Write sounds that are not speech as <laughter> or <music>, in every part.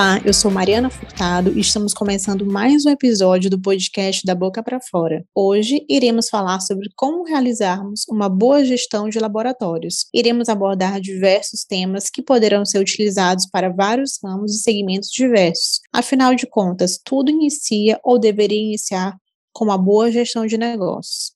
Olá, eu sou Mariana Furtado e estamos começando mais um episódio do podcast da Boca para Fora. Hoje iremos falar sobre como realizarmos uma boa gestão de laboratórios. Iremos abordar diversos temas que poderão ser utilizados para vários ramos e segmentos diversos. Afinal de contas, tudo inicia ou deveria iniciar com uma boa gestão de negócios.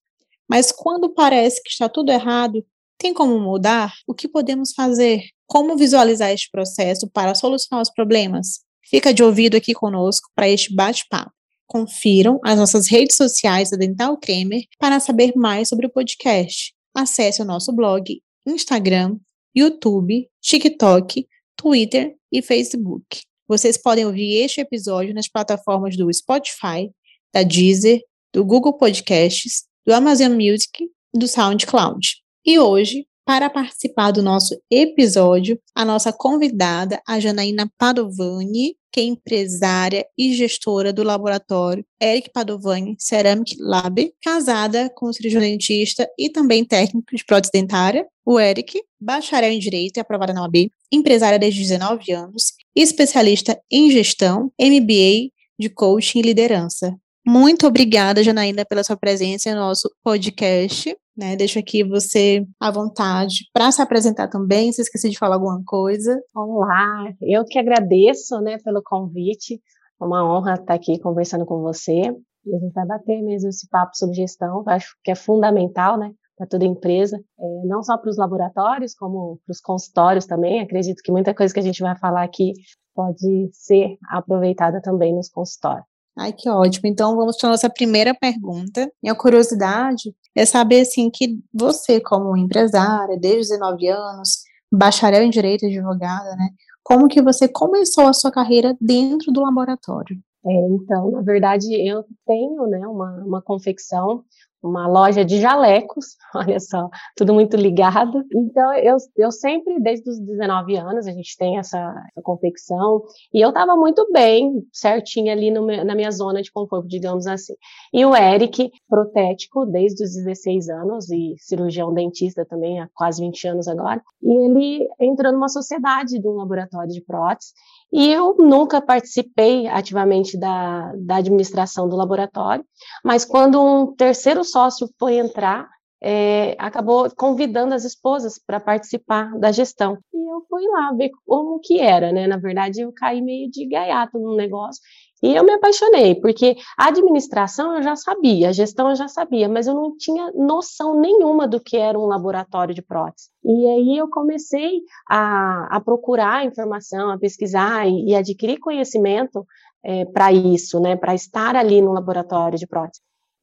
Mas quando parece que está tudo errado, tem como mudar? O que podemos fazer? Como visualizar este processo para solucionar os problemas? Fica de ouvido aqui conosco para este bate-papo. Confiram as nossas redes sociais da Dental Cremer para saber mais sobre o podcast. Acesse o nosso blog, Instagram, YouTube, TikTok, Twitter e Facebook. Vocês podem ouvir este episódio nas plataformas do Spotify, da Deezer, do Google Podcasts, do Amazon Music e do SoundCloud. E hoje para participar do nosso episódio, a nossa convidada, a Janaína Padovani, que é empresária e gestora do laboratório Eric Padovani Ceramic Lab, casada com o cirurgião dentista e também técnico de prótese dentária, o Eric, bacharel em Direito e aprovada na OAB, empresária desde 19 anos, especialista em gestão, MBA de coaching e liderança. Muito obrigada, Janaína, pela sua presença no nosso podcast. Né, deixo aqui você à vontade para se apresentar também, se esqueci de falar alguma coisa. Olá, eu que agradeço né, pelo convite, é uma honra estar aqui conversando com você. E a gente vai bater mesmo esse papo sobre gestão, acho que é fundamental, né, para toda empresa, é, não só para os laboratórios, como para os consultórios também. Acredito que muita coisa que a gente vai falar aqui pode ser aproveitada também nos consultórios. Ai, que ótimo. Então, vamos para a nossa primeira pergunta. Minha curiosidade é saber, assim, que você, como empresária, desde 19 anos, bacharel em Direito advogada, né? Como que você começou a sua carreira dentro do laboratório? É, então, na verdade, eu tenho, né, uma, uma confecção uma loja de jalecos, <laughs> olha só, tudo muito ligado. Então, eu, eu sempre, desde os 19 anos, a gente tem essa, essa confecção, e eu estava muito bem, certinha ali no, na minha zona de conforto, digamos assim. E o Eric, protético, desde os 16 anos, e cirurgião dentista também, há quase 20 anos agora, e ele entrou numa sociedade de um laboratório de prótese, e eu nunca participei ativamente da, da administração do laboratório, mas quando um terceiro sócio foi entrar, é, acabou convidando as esposas para participar da gestão. E eu fui lá ver como que era, né? Na verdade, eu caí meio de gaiato no negócio e eu me apaixonei, porque a administração eu já sabia, a gestão eu já sabia, mas eu não tinha noção nenhuma do que era um laboratório de prótese. E aí eu comecei a, a procurar informação, a pesquisar e, e adquirir conhecimento é, para isso, né, para estar ali no laboratório de prótese.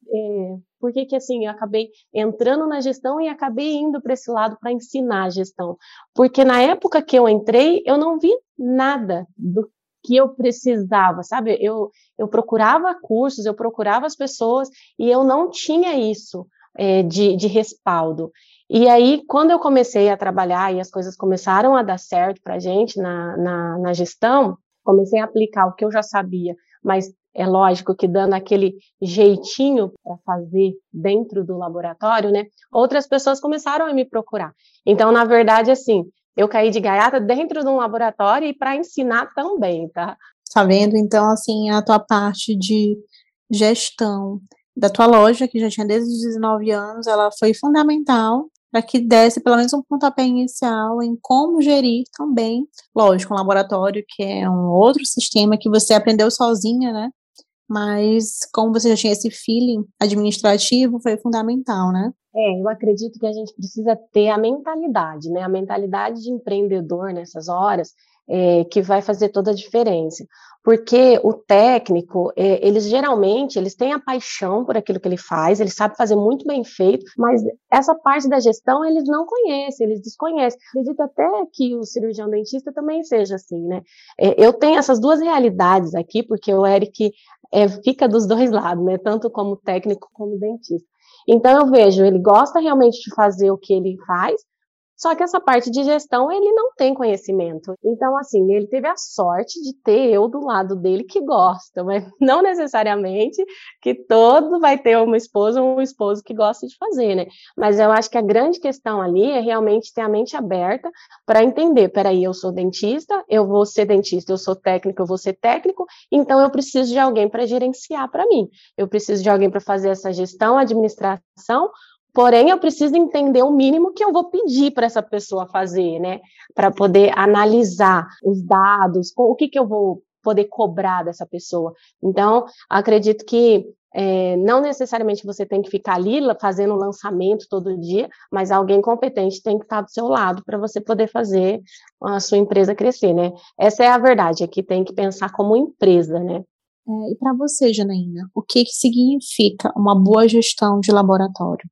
É, por que que assim, eu acabei entrando na gestão e acabei indo para esse lado para ensinar a gestão? Porque na época que eu entrei, eu não vi nada do que eu precisava, sabe? Eu, eu procurava cursos, eu procurava as pessoas e eu não tinha isso é, de, de respaldo. E aí, quando eu comecei a trabalhar e as coisas começaram a dar certo para gente na, na, na gestão, comecei a aplicar o que eu já sabia, mas é lógico que dando aquele jeitinho para fazer dentro do laboratório, né? Outras pessoas começaram a me procurar. Então, na verdade, assim, eu caí de gaiata dentro de um laboratório e para ensinar também, tá? Tá vendo? Então, assim, a tua parte de gestão da tua loja, que já tinha desde os 19 anos, ela foi fundamental para que desse pelo menos um pontapé inicial em como gerir também, lógico, um laboratório que é um outro sistema que você aprendeu sozinha, né? Mas como você já tinha esse feeling administrativo, foi fundamental, né? É, eu acredito que a gente precisa ter a mentalidade, né? A mentalidade de empreendedor nessas horas é, que vai fazer toda a diferença. Porque o técnico, é, eles geralmente, eles têm a paixão por aquilo que ele faz, ele sabe fazer muito bem feito, mas essa parte da gestão eles não conhecem, eles desconhecem. Acredito até que o cirurgião dentista também seja assim, né? É, eu tenho essas duas realidades aqui, porque o Eric é, fica dos dois lados, né? Tanto como técnico como dentista. Então eu vejo, ele gosta realmente de fazer o que ele faz, Só que essa parte de gestão ele não tem conhecimento. Então, assim, ele teve a sorte de ter eu do lado dele que gosta, mas <laughs> não necessariamente que todo vai ter uma esposa ou um esposo que gosta de fazer, né? Mas eu acho que a grande questão ali é realmente ter a mente aberta para entender, peraí, eu sou dentista, eu vou ser dentista, eu sou técnico, eu vou ser técnico, então eu preciso de alguém para gerenciar para mim. Eu preciso de alguém para fazer essa gestão, administração, Porém, eu preciso entender o mínimo que eu vou pedir para essa pessoa fazer, né? Para poder analisar os dados, o que, que eu vou poder cobrar dessa pessoa. Então, acredito que é, não necessariamente você tem que ficar ali fazendo lançamento todo dia, mas alguém competente tem que estar do seu lado para você poder fazer a sua empresa crescer, né? Essa é a verdade, é que tem que pensar como empresa, né? É, e para você, Janaína, o que, que significa uma boa gestão de laboratório?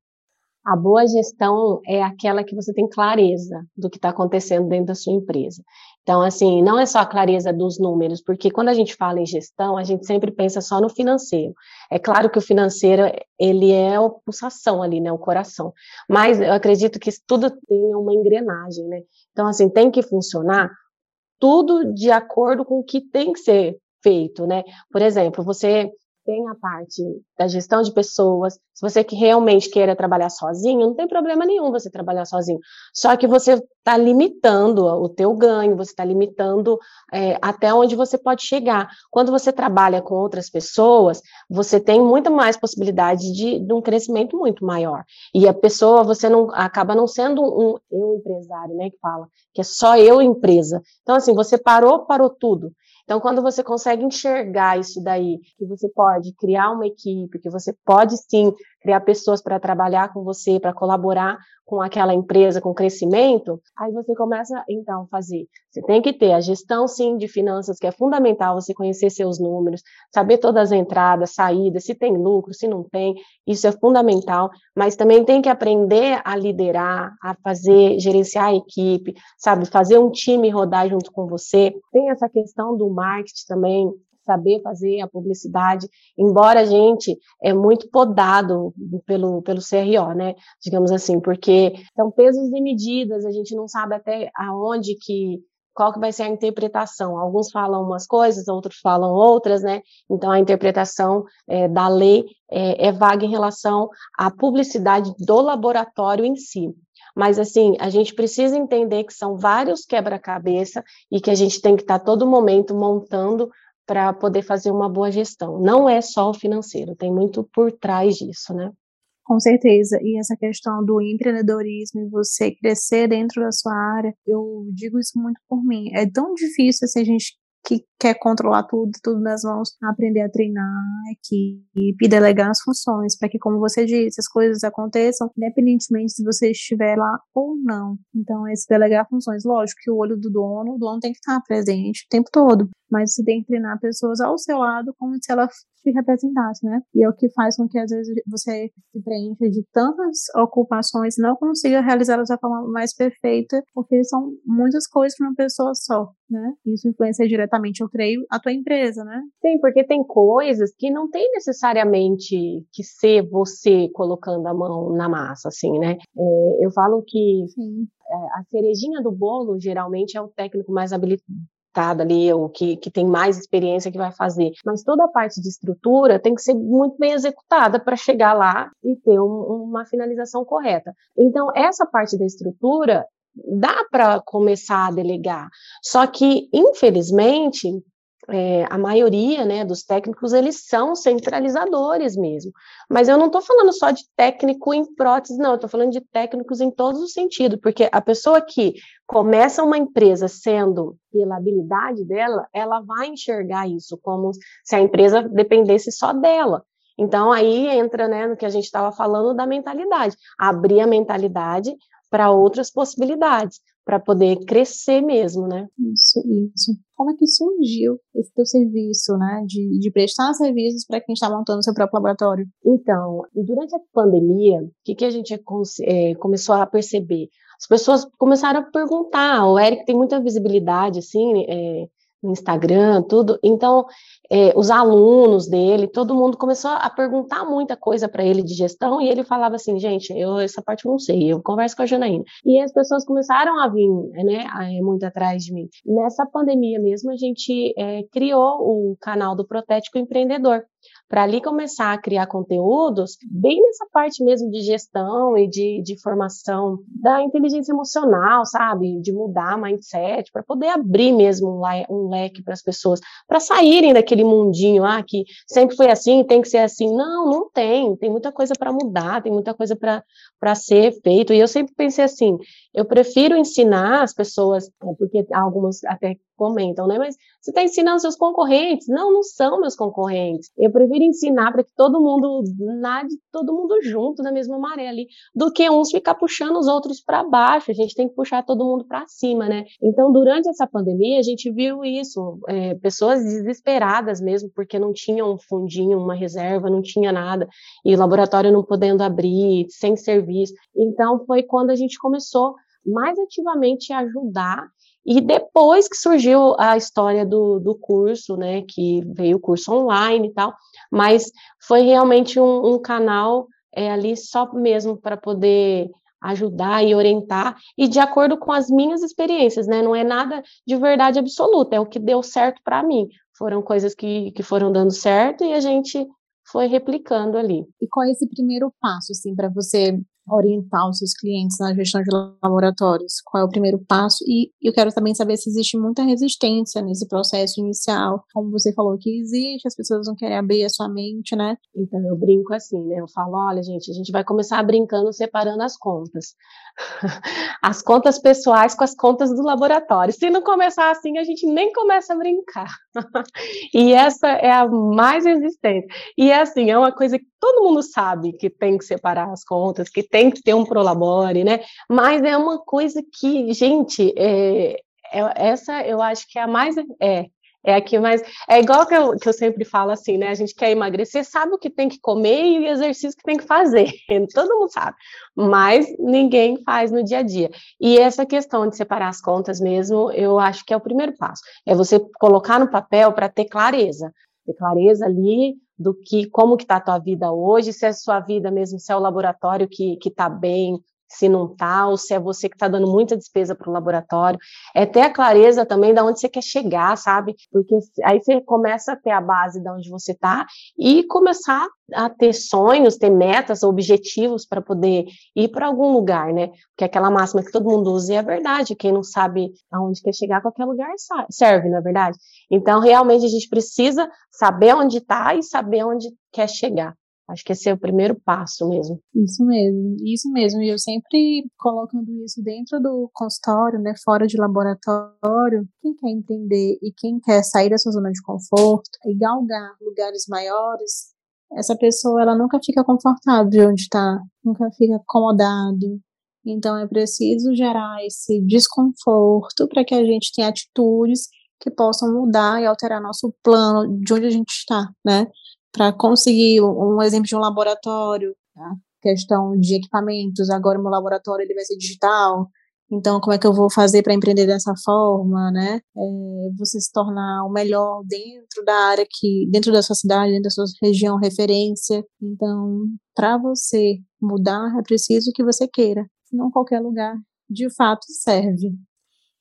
A boa gestão é aquela que você tem clareza do que está acontecendo dentro da sua empresa. Então, assim, não é só a clareza dos números, porque quando a gente fala em gestão, a gente sempre pensa só no financeiro. É claro que o financeiro, ele é a pulsação ali, né, o coração. Mas eu acredito que tudo tem uma engrenagem, né? Então, assim, tem que funcionar tudo de acordo com o que tem que ser feito, né? Por exemplo, você tem a parte da gestão de pessoas. Se você que realmente queira trabalhar sozinho, não tem problema nenhum você trabalhar sozinho. Só que você está limitando o teu ganho, você está limitando é, até onde você pode chegar. Quando você trabalha com outras pessoas, você tem muito mais possibilidade de, de um crescimento muito maior. E a pessoa, você não acaba não sendo um eu empresário, né, que fala que é só eu empresa. Então assim, você parou, parou tudo. Então, quando você consegue enxergar isso daí, que você pode criar uma equipe, que você pode sim criar pessoas para trabalhar com você, para colaborar com aquela empresa, com crescimento, aí você começa então a fazer. Você tem que ter a gestão sim de finanças, que é fundamental você conhecer seus números, saber todas as entradas, saídas, se tem lucro, se não tem, isso é fundamental, mas também tem que aprender a liderar, a fazer, gerenciar a equipe, sabe, fazer um time rodar junto com você. Tem essa questão do marketing também, saber fazer a publicidade, embora a gente é muito podado pelo, pelo CRO, né, digamos assim, porque são pesos e medidas, a gente não sabe até aonde que qual que vai ser a interpretação. Alguns falam umas coisas, outros falam outras, né? Então a interpretação é, da lei é, é vaga em relação à publicidade do laboratório em si. Mas, assim, a gente precisa entender que são vários quebra-cabeça e que a gente tem que estar todo momento montando para poder fazer uma boa gestão. Não é só o financeiro, tem muito por trás disso, né? Com certeza. E essa questão do empreendedorismo e você crescer dentro da sua área, eu digo isso muito por mim. É tão difícil se a gente que quer controlar tudo, tudo nas mãos, aprender a treinar a equipe, delegar as funções, para que, como você disse, as coisas aconteçam, independentemente se você estiver lá ou não. Então, esse delegar funções, lógico que o olho do dono, o dono tem que estar presente o tempo todo, mas você tem que treinar pessoas ao seu lado como se ela te representasse, né? E é o que faz com que às vezes você se preencha de tantas ocupações e não consiga realizá-las da forma mais perfeita, porque são muitas coisas para uma pessoa só, né? Isso influencia diretamente, eu creio, a tua empresa, né? Sim, porque tem coisas que não tem necessariamente que ser você colocando a mão na massa, assim, né? É, eu falo que é, a cerejinha do bolo geralmente é o técnico mais habilitado ali, ou que, que tem mais experiência que vai fazer. Mas toda a parte de estrutura tem que ser muito bem executada para chegar lá e ter um, uma finalização correta. Então, essa parte da estrutura dá para começar a delegar. Só que, infelizmente, é, a maioria né, dos técnicos, eles são centralizadores mesmo. Mas eu não estou falando só de técnico em prótese, não, eu estou falando de técnicos em todos os sentidos, porque a pessoa que começa uma empresa sendo pela habilidade dela, ela vai enxergar isso como se a empresa dependesse só dela. Então, aí entra né, no que a gente estava falando da mentalidade, abrir a mentalidade para outras possibilidades para poder crescer mesmo, né? Isso, isso. Como é que surgiu esse teu serviço, né, de, de prestar serviços para quem está montando seu próprio laboratório? Então, durante a pandemia, o que, que a gente é, começou a perceber? As pessoas começaram a perguntar, o Eric tem muita visibilidade, assim, é, no Instagram, tudo. Então, é, os alunos dele, todo mundo começou a perguntar muita coisa para ele de gestão e ele falava assim, gente, eu essa parte não sei, eu converso com a Janaína. E as pessoas começaram a vir, né, muito atrás de mim. Nessa pandemia mesmo, a gente é, criou o canal do Protético Empreendedor, para ali começar a criar conteúdos bem nessa parte mesmo de gestão e de, de formação da inteligência emocional, sabe? De mudar mindset, para poder abrir mesmo um, um leque para as pessoas, para saírem daquele mundinho, ah, que sempre foi assim, tem que ser assim. Não, não tem. Tem muita coisa para mudar, tem muita coisa para ser feito. E eu sempre pensei assim: eu prefiro ensinar as pessoas, é, porque algumas até comentam, né? Mas você está ensinando seus concorrentes? Não, não são meus concorrentes. Eu prefiro ensinar para que todo mundo nade todo mundo junto na mesma maré ali, do que uns ficar puxando os outros para baixo. A gente tem que puxar todo mundo para cima, né? Então, durante essa pandemia, a gente viu isso, é, pessoas desesperadas mesmo, porque não tinham um fundinho, uma reserva, não tinha nada, e o laboratório não podendo abrir, sem serviço. Então, foi quando a gente começou mais ativamente a ajudar e depois que surgiu a história do, do curso, né, que veio o curso online e tal, mas foi realmente um, um canal é, ali só mesmo para poder ajudar e orientar, e de acordo com as minhas experiências, né, não é nada de verdade absoluta, é o que deu certo para mim, foram coisas que, que foram dando certo e a gente foi replicando ali. E qual é esse primeiro passo, assim, para você orientar os seus clientes na gestão de laboratórios? Qual é o primeiro passo? E eu quero também saber se existe muita resistência nesse processo inicial. Como você falou que existe, as pessoas vão querer abrir a sua mente, né? Então eu brinco assim, né? Eu falo, olha, gente, a gente vai começar brincando separando as contas. <laughs> as contas pessoais com as contas do laboratório. Se não começar assim, a gente nem começa a brincar. <laughs> e essa é a mais resistente. E é assim, é uma coisa que todo mundo sabe que tem que separar as contas, que tem que ter um prolabore, né? Mas é uma coisa que, gente, é, é, essa eu acho que é a mais é é aqui, mas é igual que eu, que eu sempre falo assim, né? A gente quer emagrecer, sabe o que tem que comer e o exercício que tem que fazer. <laughs> Todo mundo sabe, mas ninguém faz no dia a dia. E essa questão de separar as contas mesmo, eu acho que é o primeiro passo. É você colocar no papel para ter clareza. Ter clareza ali do que, como que está a tua vida hoje, se é a sua vida mesmo, se é o laboratório que está bem, se não está, ou se é você que está dando muita despesa para o laboratório. É ter a clareza também de onde você quer chegar, sabe? Porque aí você começa a ter a base de onde você está e começar a ter sonhos, ter metas, objetivos para poder ir para algum lugar, né? Porque aquela máxima que todo mundo usa é verdade. Quem não sabe aonde quer chegar, qualquer lugar serve, na é verdade. Então, realmente, a gente precisa saber onde está e saber onde quer chegar. Acho que esse é o primeiro passo mesmo. Isso mesmo, isso mesmo. E eu sempre colocando isso dentro do consultório, né, fora de laboratório, quem quer entender e quem quer sair da sua zona de conforto e galgar lugares maiores, essa pessoa ela nunca fica confortável onde está, nunca fica acomodado. Então é preciso gerar esse desconforto para que a gente tenha atitudes que possam mudar e alterar nosso plano de onde a gente está, né? Para conseguir um exemplo de um laboratório, tá? questão de equipamentos, agora meu laboratório ele vai ser digital, então como é que eu vou fazer para empreender dessa forma, né? É, você se tornar o melhor dentro da área que, dentro da sua cidade, dentro da sua região referência. Então, para você mudar, é preciso que você queira, senão qualquer lugar de fato serve.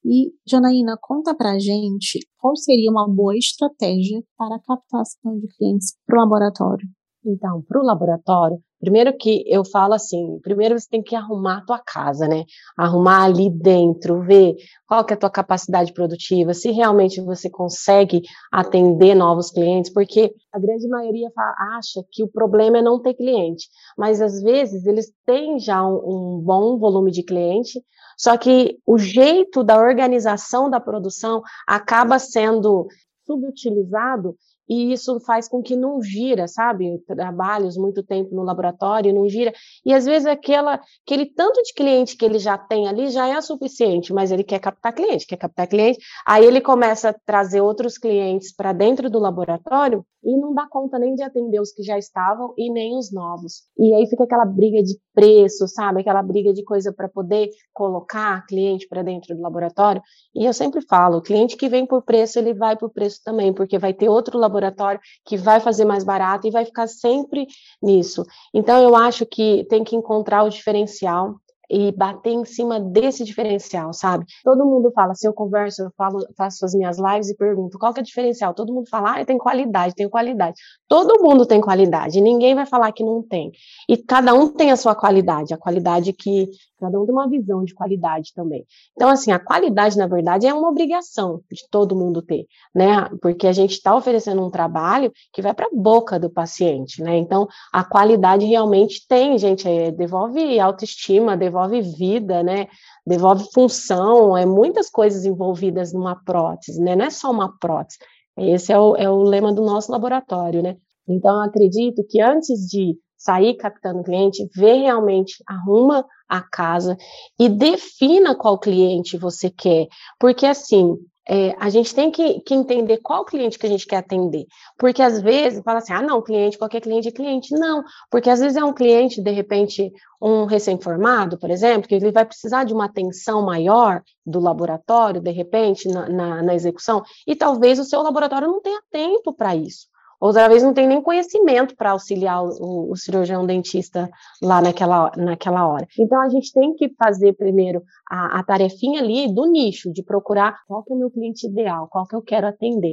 E, Janaína, conta pra gente qual seria uma boa estratégia para a captação de clientes para o laboratório. Então, para o laboratório, primeiro que eu falo assim, primeiro você tem que arrumar a tua casa, né? Arrumar ali dentro, ver qual que é a tua capacidade produtiva, se realmente você consegue atender novos clientes, porque a grande maioria acha que o problema é não ter cliente, mas às vezes eles têm já um, um bom volume de cliente, só que o jeito da organização da produção acaba sendo subutilizado e isso faz com que não gira, sabe? Trabalhos muito tempo no laboratório, não gira. E às vezes aquela, aquele tanto de cliente que ele já tem ali já é suficiente, mas ele quer captar cliente, quer captar cliente. Aí ele começa a trazer outros clientes para dentro do laboratório e não dá conta nem de atender os que já estavam e nem os novos. E aí fica aquela briga de preço, sabe? Aquela briga de coisa para poder colocar cliente para dentro do laboratório. E eu sempre falo, o cliente que vem por preço, ele vai por preço também, porque vai ter outro laboratório que vai fazer mais barato e vai ficar sempre nisso. Então eu acho que tem que encontrar o diferencial e bater em cima desse diferencial, sabe? Todo mundo fala, se eu converso, eu falo, faço as minhas lives e pergunto qual que é o diferencial. Todo mundo fala, ah, tem qualidade, tem qualidade. Todo mundo tem qualidade, ninguém vai falar que não tem. E cada um tem a sua qualidade, a qualidade que cada um tem uma visão de qualidade também. Então, assim, a qualidade, na verdade, é uma obrigação de todo mundo ter, né? Porque a gente está oferecendo um trabalho que vai para a boca do paciente, né? Então, a qualidade realmente tem, gente, é, devolve autoestima, devolve vida, né? Devolve função, é muitas coisas envolvidas numa prótese, né? Não é só uma prótese. Esse é o, é o lema do nosso laboratório, né? Então, acredito que antes de sair captando cliente, vê realmente, arruma a casa e defina qual cliente você quer. Porque assim, é, a gente tem que, que, entender qual cliente que a gente quer atender. Porque às vezes fala assim, ah, não, cliente, qualquer cliente é cliente. Não, porque às vezes é um cliente, de repente, um recém-formado, por exemplo, que ele vai precisar de uma atenção maior do laboratório, de repente, na, na, na execução, e talvez o seu laboratório não tenha tempo para isso. Outra vez não tem nem conhecimento para auxiliar o, o, cirurgião dentista lá naquela, naquela hora. Então a gente tem que fazer primeiro a, a tarefinha ali do nicho, de procurar qual que é o meu cliente ideal, qual que eu quero atender.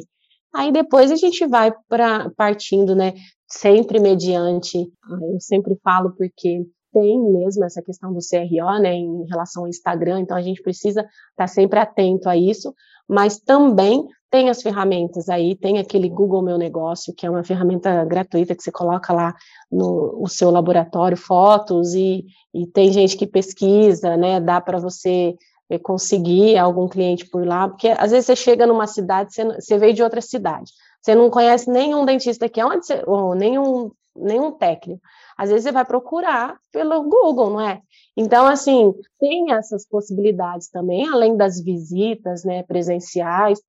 Aí depois a gente vai para partindo, né? Sempre mediante, ah, eu sempre falo porque tem mesmo essa questão do CRO, né, em relação ao Instagram, então a gente precisa estar tá sempre atento a isso, mas também tem as ferramentas aí, tem aquele Google Meu Negócio, que é uma ferramenta gratuita que você coloca lá no, no seu laboratório fotos e, e tem gente que pesquisa, né? Dá para você eh, conseguir algum cliente por lá, porque às vezes você chega numa cidade, você, você veio de outra cidade, você não conhece nenhum dentista aqui, onde você, ou nenhum, nenhum técnico. Às vezes você vai procurar pelo Google, não é? Então, assim, tem essas possibilidades também, além das visitas, né, presenciais,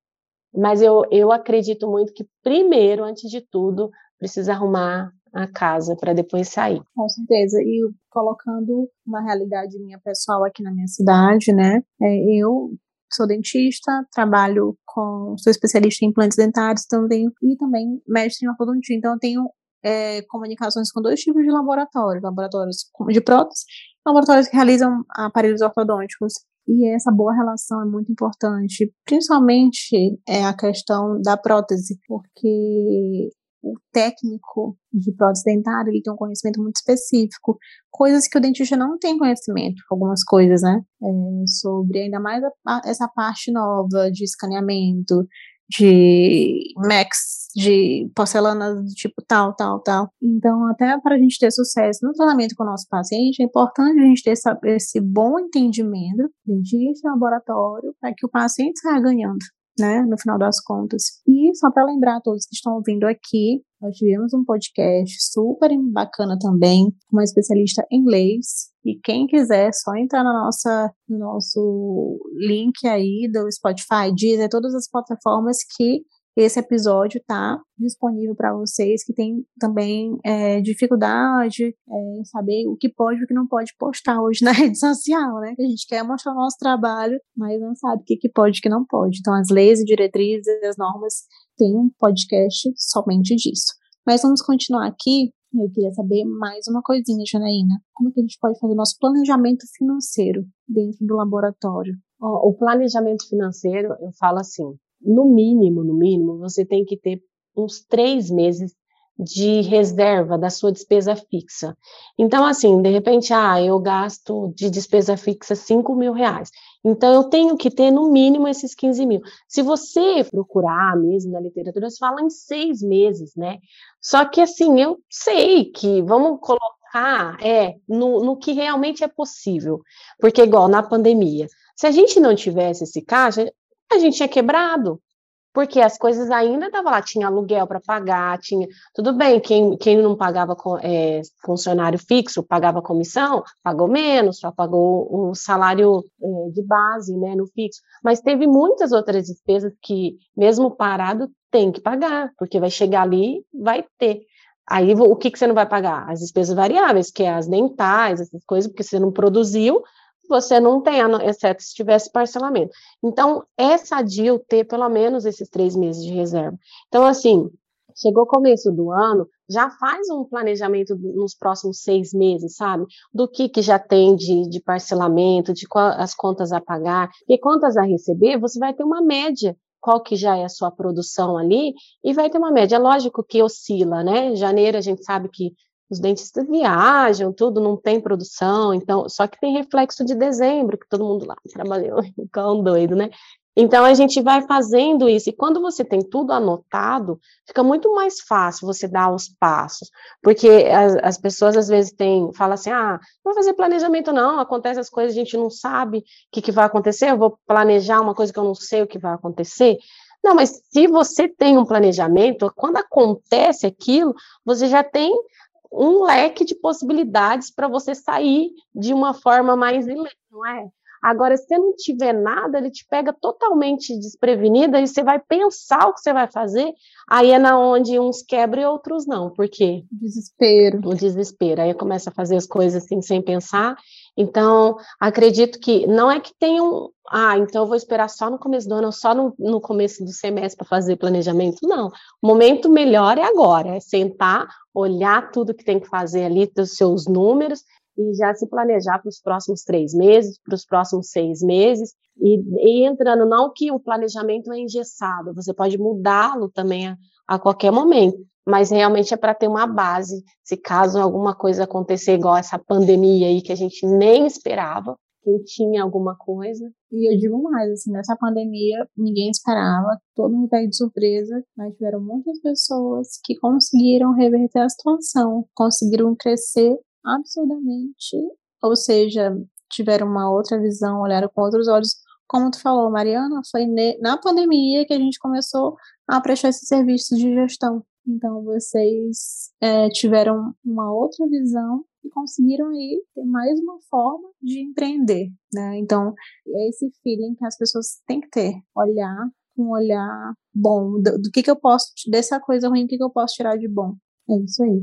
mas eu, eu acredito muito que, primeiro, antes de tudo, precisa arrumar a casa para depois sair. Com certeza. E colocando uma realidade minha pessoal aqui na minha cidade, né? É, eu sou dentista, trabalho com, sou especialista em implantes dentários também e também mestre em ortodontia. Então eu tenho é, comunicações com dois tipos de laboratórios, laboratórios de prótese, laboratórios que realizam aparelhos ortodônticos e essa boa relação é muito importante, principalmente é a questão da prótese, porque o técnico de prótese dentária ele tem um conhecimento muito específico, coisas que o dentista não tem conhecimento, algumas coisas, né? É, sobre ainda mais a, a, essa parte nova de escaneamento, de Max, de porcelana do tipo tal, tal, tal. Então, até para a gente ter sucesso no tratamento com o nosso paciente, é importante a gente ter esse bom entendimento, dentista, laboratório, para que o paciente saia ganhando né, no final das contas. E só para lembrar a todos que estão ouvindo aqui, nós tivemos um podcast super bacana também, uma especialista em leis. E quem quiser, só entrar na nossa, no nosso link aí do Spotify, Deezer, todas as plataformas que esse episódio está disponível para vocês que têm também é, dificuldade é, em saber o que pode e o que não pode postar hoje <laughs> na rede social, né? Que a gente quer mostrar o nosso trabalho, mas não sabe o que, que pode e o que não pode. Então, as leis e diretrizes, as normas, tem um podcast somente disso. Mas vamos continuar aqui. Eu queria saber mais uma coisinha, Janaína. Como que a gente pode fazer o nosso planejamento financeiro dentro do laboratório? o planejamento financeiro, eu falo assim, no mínimo, no mínimo, você tem que ter uns três meses de reserva da sua despesa fixa. Então, assim, de repente, ah, eu gasto de despesa fixa 5 mil reais. Então, eu tenho que ter no mínimo esses 15 mil. Se você procurar mesmo na literatura, se fala em seis meses, né? Só que, assim, eu sei que vamos colocar é, no, no que realmente é possível. Porque, igual na pandemia, se a gente não tivesse esse caixa, a gente tinha quebrado, porque as coisas ainda estavam lá, tinha aluguel para pagar, tinha. Tudo bem, quem, quem não pagava é, funcionário fixo, pagava comissão, pagou menos, só pagou o salário é, de base, né, no fixo. Mas teve muitas outras despesas que, mesmo parado, tem que pagar, porque vai chegar ali, vai ter. Aí o que, que você não vai pagar? As despesas variáveis, que é as dentais, essas coisas, porque você não produziu, você não tem, exceto se tivesse parcelamento. Então, é sadio ter pelo menos esses três meses de reserva. Então, assim, chegou o começo do ano, já faz um planejamento nos próximos seis meses, sabe? Do que, que já tem de, de parcelamento, de qual, as contas a pagar, e contas a receber, você vai ter uma média qual que já é a sua produção ali, e vai ter uma média. Lógico que oscila, né? Janeiro a gente sabe que os dentistas viajam, tudo, não tem produção, então, só que tem reflexo de dezembro, que todo mundo lá <laughs> trabalhou, igual um doido, né? Então, a gente vai fazendo isso, e quando você tem tudo anotado, fica muito mais fácil você dar os passos, porque as, as pessoas às vezes têm, falam assim, ah, não vou fazer planejamento não, acontece as coisas, a gente não sabe o que, que vai acontecer, eu vou planejar uma coisa que eu não sei o que vai acontecer, não, mas se você tem um planejamento, quando acontece aquilo, você já tem um leque de possibilidades para você sair de uma forma mais ilesa, não é? Agora, se você não tiver nada, ele te pega totalmente desprevenida e você vai pensar o que você vai fazer, aí é na onde uns quebram e outros não. Por quê? Desespero. O desespero. Aí começa a fazer as coisas assim sem pensar. Então, acredito que não é que tenham. Ah, então eu vou esperar só no começo do ano, só no, no começo do semestre para fazer planejamento. Não. O momento melhor é agora, é sentar, olhar tudo que tem que fazer ali, dos seus números e já se planejar para os próximos três meses, para os próximos seis meses, e, e, entrando, não que o planejamento é engessado, você pode mudá-lo também a, a, qualquer momento, mas realmente é para ter uma base, se caso alguma coisa acontecer, igual essa pandemia aí que a gente nem esperava, quem tinha alguma coisa. E eu digo mais, assim, nessa pandemia ninguém esperava, todo mundo veio de surpresa, mas tiveram muitas pessoas que conseguiram reverter a situação, conseguiram crescer absurdamente, ou seja, tiveram uma outra visão, olharam com outros olhos. Como tu falou, Mariana, foi na pandemia que a gente começou a prestar esses serviços de gestão. Então, vocês é, tiveram uma outra visão e conseguiram aí ter mais uma forma de empreender, né? Então, é esse feeling que as pessoas têm que ter, olhar com um olhar bom, do, do que que eu posso, dessa coisa ruim, o que que eu posso tirar de bom. É isso aí.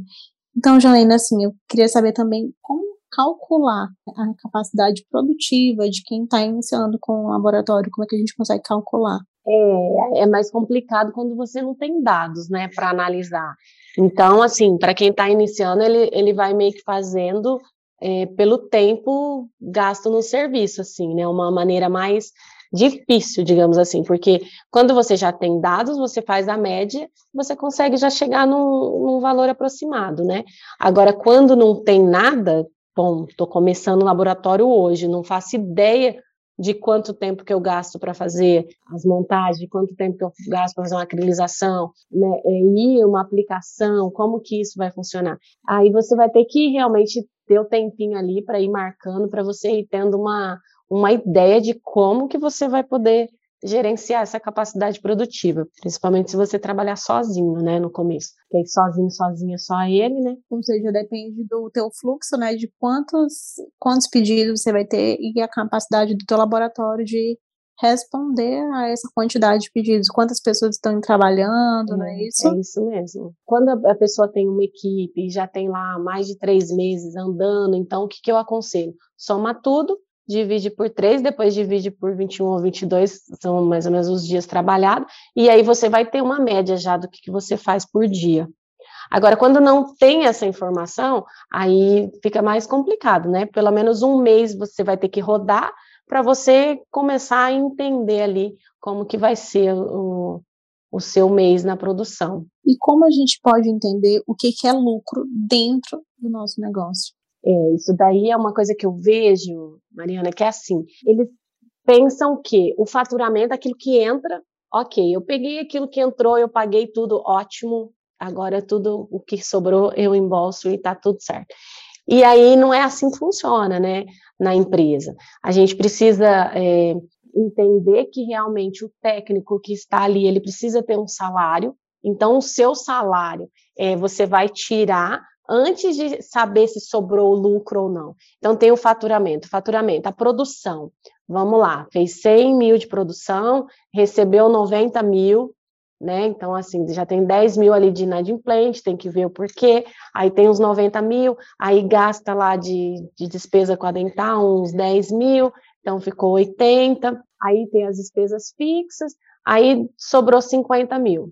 Então, Janaína, assim, eu queria saber também como calcular a capacidade produtiva de quem está iniciando com o laboratório, como é que a gente consegue calcular? É, é mais complicado quando você não tem dados, né, para analisar. Então, assim, para quem está iniciando, ele, ele vai meio que fazendo é, pelo tempo gasto no serviço, assim, né, uma maneira mais difícil, digamos assim, porque quando você já tem dados, você faz a média, você consegue já chegar num, num valor aproximado, né? Agora, quando não tem nada, bom, estou começando o laboratório hoje, não faço ideia de quanto tempo que eu gasto para fazer as montagens, de quanto tempo que eu gasto para fazer uma acrilização, né, é, e uma aplicação, como que isso vai funcionar. Aí você vai ter que realmente ter o tempinho ali para ir marcando, para você ir tendo uma, uma ideia de como que você vai poder gerenciar essa capacidade produtiva, principalmente se você trabalhar sozinho, né, no começo. Porque sozinho, sozinho, só ele, né? Ou seja, depende do teu fluxo, né, de quantos, quantos pedidos você vai ter e a capacidade do teu laboratório de responder a essa quantidade de pedidos, quantas pessoas estão trabalhando, é, não é isso? É isso mesmo. Quando a pessoa tem uma equipe e já tem lá mais de três meses andando, então o que, que eu aconselho? Soma tudo divide por 3, depois divide por 21 ou 22, são mais ou menos os dias trabalhados, e aí você vai ter uma média já do que, que você faz por dia. Agora, quando não tem essa informação, aí fica mais complicado, né? Pelo menos um mês você vai ter que rodar para você começar a entender ali como que vai ser o, o seu mês na produção. E como a gente pode entender o que, que é lucro dentro do nosso negócio? É, isso daí é uma coisa que eu vejo, Mariana, que é assim, eles pensam que o faturamento, aquilo que entra, ok, eu peguei aquilo que entrou, eu paguei tudo, ótimo, agora tudo o que sobrou eu embolso e tá tudo certo. E aí não é assim que funciona, né, na empresa. A gente precisa é, entender que realmente o técnico que está ali, ele precisa ter um salário, então o seu salário é, você vai tirar antes de saber se sobrou lucro ou não. Então, tem o faturamento. Faturamento, a produção. Vamos lá, fez 100 mil de produção, recebeu 90 mil, né? Então, assim, já tem 10 mil ali de inadimplente, tem que ver o porquê, aí tem uns 90 mil, aí gasta lá de, de despesa com a dental uns 10 mil, então ficou 80, aí tem as despesas fixas, aí sobrou 50 mil.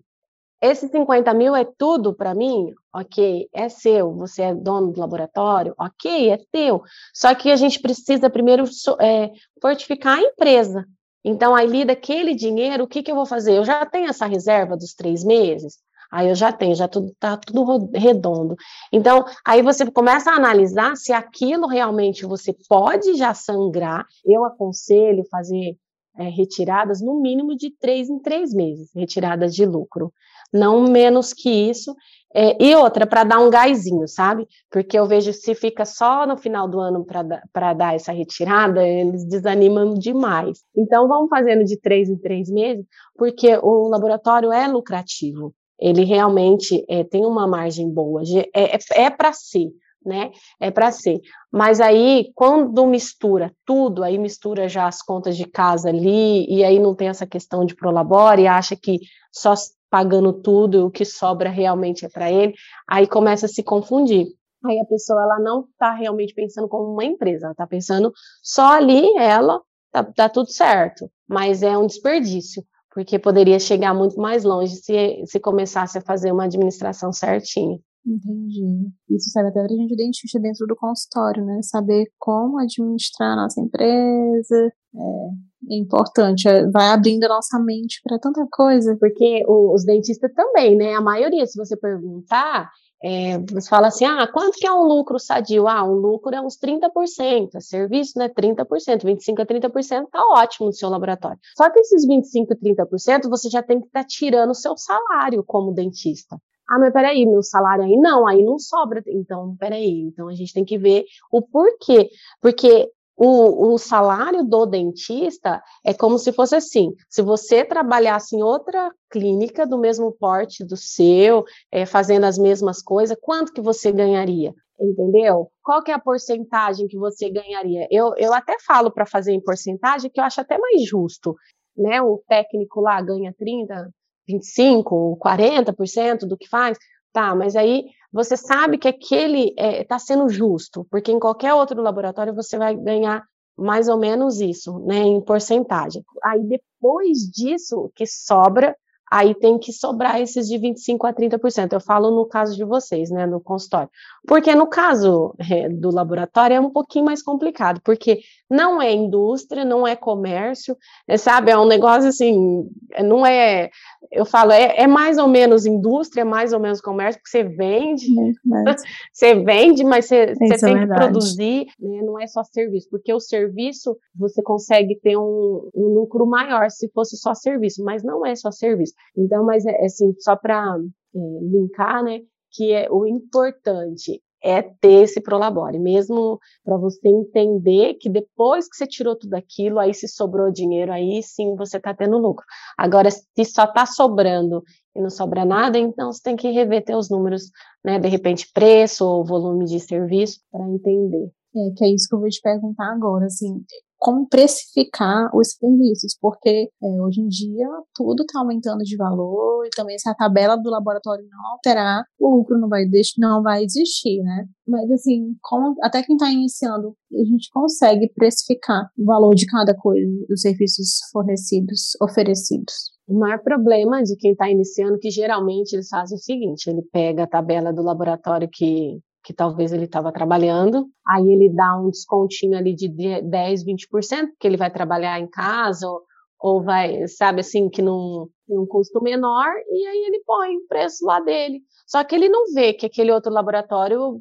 Esses 50 mil é tudo para mim? Ok, é seu, você é dono do laboratório? Ok, é teu. Só que a gente precisa primeiro é, fortificar a empresa, então, aí, daquele dinheiro, o que, que eu vou fazer? Eu já tenho essa reserva dos três meses? Aí eu já tenho, já tudo tá tudo redondo. Então, aí você começa a analisar se aquilo realmente você pode já sangrar. Eu aconselho fazer é, retiradas no mínimo de três em três meses, retiradas de lucro. Não menos que isso, é, e outra, para dar um gásinho, sabe? Porque eu vejo se fica só no final do ano para dar essa retirada, eles desanimam demais. Então, vamos fazendo de três em três meses, porque o laboratório é lucrativo. Ele realmente é, tem uma margem boa, é, é, é para ser, né? É para ser. Mas aí, quando mistura tudo, aí mistura já as contas de casa ali, e aí não tem essa questão de prolabore, acha que só pagando tudo, o que sobra realmente é para ele, aí começa a se confundir. Aí a pessoa ela não está realmente pensando como uma empresa, ela está pensando só ali, ela, tá, tá tudo certo, mas é um desperdício, porque poderia chegar muito mais longe se, se começasse a fazer uma administração certinha. Entendi. Isso serve até para a gente dentista dentro do consultório, né? Saber como administrar a nossa empresa, é, é importante, é, vai abrindo a nossa mente para tanta coisa. Porque os dentistas também, né? A maioria, se você perguntar, é, você fala assim, ah, quanto que é um lucro sadio? Ah, um lucro é uns 30%, serviço, né, 30%, 25% a 30% tá ótimo no seu laboratório. Só que esses 25% a 30% você já tem que estar tá tirando o seu salário como dentista. Ah, mas peraí, meu salário aí não, aí não sobra. Então, peraí. Então a gente tem que ver o porquê. Porque o, o, salário do dentista é como se fosse assim: se você trabalhasse em outra clínica do mesmo porte do seu, é, fazendo as mesmas coisas, quanto que você ganharia? Entendeu? Qual que é a porcentagem que você ganharia? Eu, eu até falo para fazer em porcentagem que eu acho até mais justo. Né? O técnico lá ganha 30, 25, 40% do que faz. Tá, mas aí você sabe que aquele está é, tá sendo justo, porque em qualquer outro laboratório você vai ganhar mais ou menos isso, né, em porcentagem. Aí depois disso que sobra, aí tem que sobrar esses de 25 a 30%. Eu falo no caso de vocês, né, no consultório. Porque no caso é, do laboratório é um pouquinho mais complicado, porque não é indústria, não é comércio, é, sabe? É um negócio assim, não é. Eu falo, é, é mais ou menos indústria, mais ou menos comércio, porque você vende, <laughs> você vende, mas você, você tem é que produzir, né? não é só serviço, porque o serviço você consegue ter um, um lucro maior se fosse só serviço, mas não é só serviço. Então, mas é assim, só para é, linkar, né? Que é o importante é ter esse prolabore, mesmo para você entender que depois que você tirou tudo aquilo, aí se sobrou dinheiro, aí sim você está tendo lucro. Agora, se só está sobrando e não sobra nada, então você tem que rever os números, né? De repente, preço ou volume de serviço, para entender. É, que é isso que eu vou te perguntar agora, assim, como precificar os serviços, porque é, hoje em dia tudo está aumentando de valor e também se a tabela do laboratório não alterar, o lucro não vai, não vai existir, né? Mas assim, como, até quem está iniciando, a gente consegue precificar o valor de cada coisa, dos serviços fornecidos, oferecidos. O maior problema de quem está iniciando, que geralmente eles fazem o seguinte: ele pega a tabela do laboratório que que talvez ele estava trabalhando, aí ele dá um descontinho ali de 10, 20%, porque ele vai trabalhar em casa, ou, ou vai, sabe assim, que não tem um custo menor, e aí ele põe o preço lá dele. Só que ele não vê que aquele outro laboratório,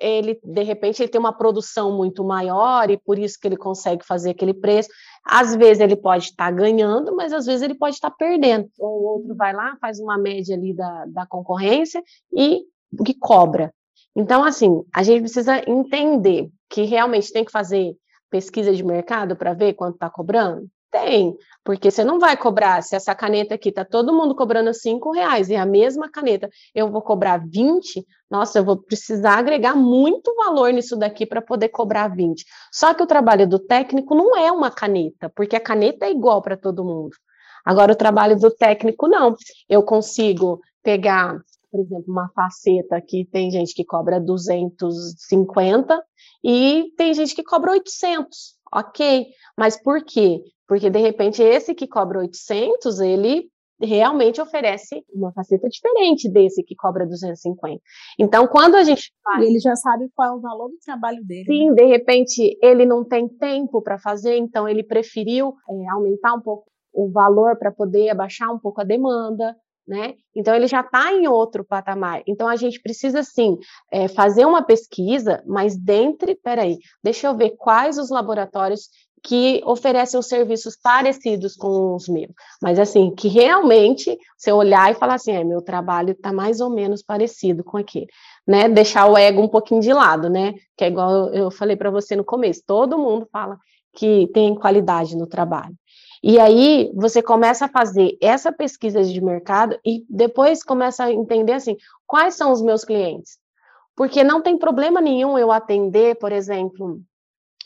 ele, de repente, ele tem uma produção muito maior, e por isso que ele consegue fazer aquele preço. Às vezes ele pode estar tá ganhando, mas às vezes ele pode estar tá perdendo. Ou o outro vai lá, faz uma média ali da, da concorrência e que cobra. Então, assim, a gente precisa entender que realmente tem que fazer pesquisa de mercado para ver quanto está cobrando? Tem, porque você não vai cobrar, se essa caneta aqui está todo mundo cobrando cinco reais e a mesma caneta eu vou cobrar 20, nossa, eu vou precisar agregar muito valor nisso daqui para poder cobrar 20. Só que o trabalho do técnico não é uma caneta, porque a caneta é igual para todo mundo. Agora, o trabalho do técnico, não. Eu consigo pegar, por exemplo, uma faceta que tem gente que cobra 250 e tem gente que cobra 800, ok. Mas por quê? Porque, de repente, esse que cobra 800, ele realmente oferece uma faceta diferente desse que cobra 250. Então, quando a gente faz... E ele já sabe qual é o valor do trabalho dele. Sim, né? de repente ele não tem tempo para fazer, então ele preferiu é, aumentar um pouco o valor para poder abaixar um pouco a demanda. Né? Então ele já está em outro patamar. Então a gente precisa sim é, fazer uma pesquisa, mas dentre, peraí, deixa eu ver quais os laboratórios que oferecem os serviços parecidos com os meus, mas assim, que realmente você olhar e falar assim, é, meu trabalho está mais ou menos parecido com aquele, né? Deixar o ego um pouquinho de lado, né? Que é igual eu falei para você no começo, todo mundo fala que tem qualidade no trabalho. E aí você começa a fazer essa pesquisa de mercado e depois começa a entender assim, quais são os meus clientes? Porque não tem problema nenhum eu atender, por exemplo,